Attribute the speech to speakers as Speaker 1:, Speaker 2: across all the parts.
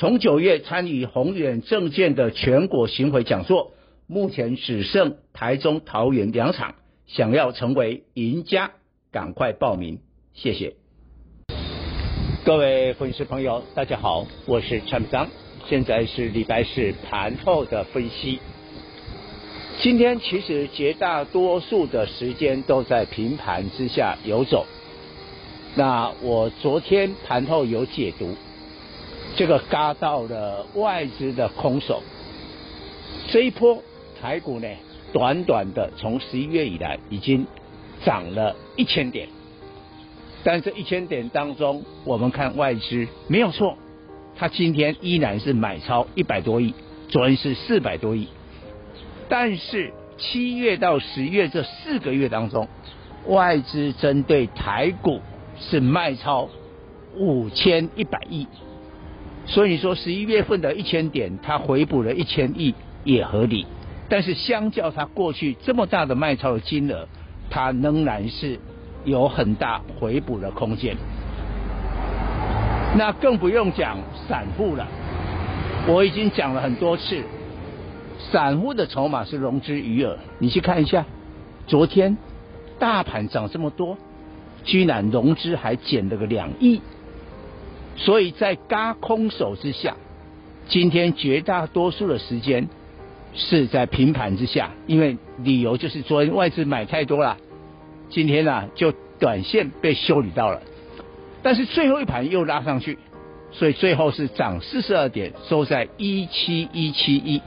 Speaker 1: 从九月参与宏远证券的全国巡回讲座，目前只剩台中、桃园两场，想要成为赢家，赶快报名，谢谢。各位粉丝朋友，大家好，我是陈章，现在是礼拜四盘后的分析。今天其实绝大多数的时间都在平盘之下游走，那我昨天盘后有解读。这个嘎到了外资的空手，这一波台股呢，短短的从十一月以来已经涨了一千点，但这一千点当中，我们看外资没有错，它今天依然是买超一百多亿，昨天是四百多亿，但是七月到十月这四个月当中，外资针对台股是卖超五千一百亿。所以说十一月份的一千点，它回补了一千亿也合理，但是相较它过去这么大的卖超的金额，它仍然是有很大回补的空间。那更不用讲散户了，我已经讲了很多次，散户的筹码是融资余额，你去看一下，昨天大盘涨这么多，居然融资还减了个两亿。所以在嘎空手之下，今天绝大多数的时间是在平盘之下，因为理由就是昨天外资买太多了，今天呢、啊、就短线被修理到了，但是最后一盘又拉上去，所以最后是涨四十二点，收在一七一七一。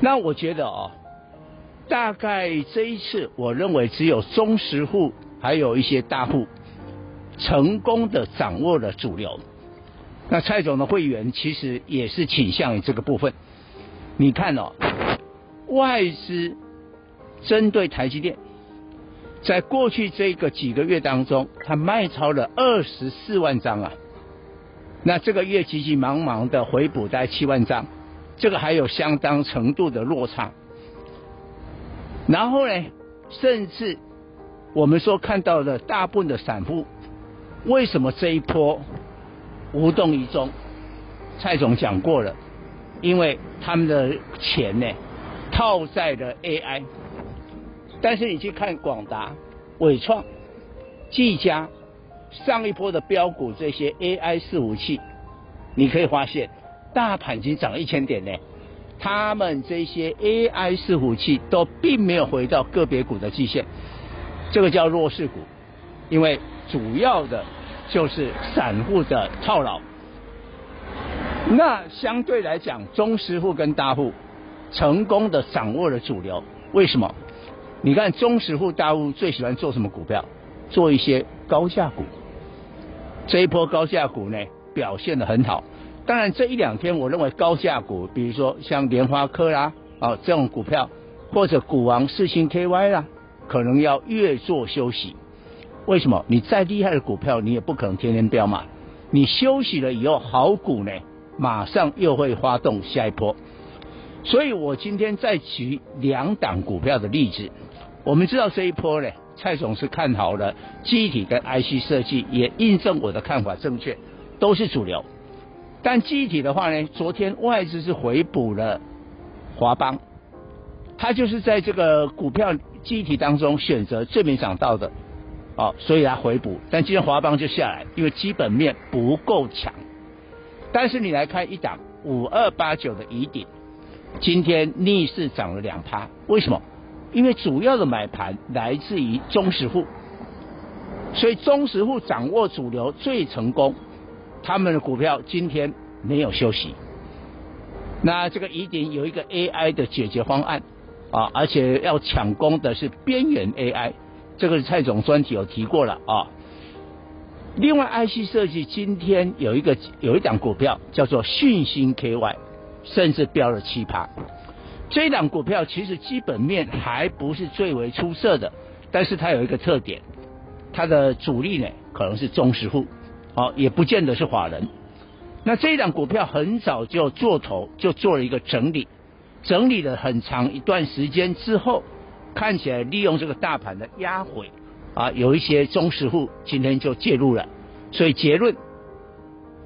Speaker 1: 那我觉得哦，大概这一次我认为只有中实户还有一些大户。成功的掌握了主流，那蔡总的会员其实也是倾向于这个部分。你看哦，外资针对台积电，在过去这个几个月当中，它卖超了二十四万张啊。那这个月急急忙忙的回补在七万张，这个还有相当程度的落差。然后呢，甚至我们说看到的大部分的散户。为什么这一波无动于衷？蔡总讲过了，因为他们的钱呢套在了 AI，但是你去看广达、伟创、技嘉上一波的标股这些 AI 伺服器，你可以发现大盘已经涨了一千点呢，他们这些 AI 伺服器都并没有回到个别股的季线，这个叫弱势股，因为。主要的就是散户的套牢，那相对来讲，中实户跟大户成功的掌握了主流。为什么？你看中实户、大户最喜欢做什么股票？做一些高价股。这一波高价股呢，表现的很好。当然这一两天，我认为高价股，比如说像联发科啦，啊这种股票，或者股王四星 KY 啦，可能要越做休息。为什么？你再厉害的股票，你也不可能天天飙嘛。你休息了以后，好股呢，马上又会发动下一波。所以我今天再举两档股票的例子。我们知道这一波呢，蔡总是看好了机体跟 IC 设计，也印证我的看法正确，都是主流。但机体的话呢，昨天外资是回补了华邦，它就是在这个股票机体当中选择最没涨到的。哦，所以它回补，但今天华邦就下来，因为基本面不够强。但是你来看一档五二八九的宜鼎，今天逆势涨了两趴，为什么？因为主要的买盘来自于中实户，所以中实户掌握主流最成功，他们的股票今天没有休息。那这个疑点有一个 AI 的解决方案啊，而且要抢攻的是边缘 AI。这个蔡总专题有提过了啊，另外，IC 设计今天有一个有一档股票叫做讯芯 KY，甚至飙了七趴。这一档股票其实基本面还不是最为出色的，但是它有一个特点，它的主力呢可能是中实户，好，也不见得是法人。那这一档股票很早就做头，就做了一个整理，整理了很长一段时间之后，看起来利用这个大盘的压回。啊，有一些中实户今天就介入了，所以结论，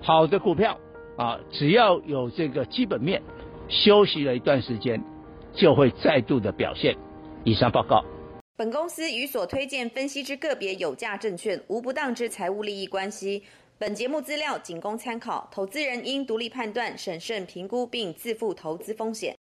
Speaker 1: 好的股票啊，只要有这个基本面，休息了一段时间，就会再度的表现。以上报告。
Speaker 2: 本公司与所推荐分析之个别有价证券无不当之财务利益关系。本节目资料仅供参考，投资人应独立判断、审慎评估并自负投资风险。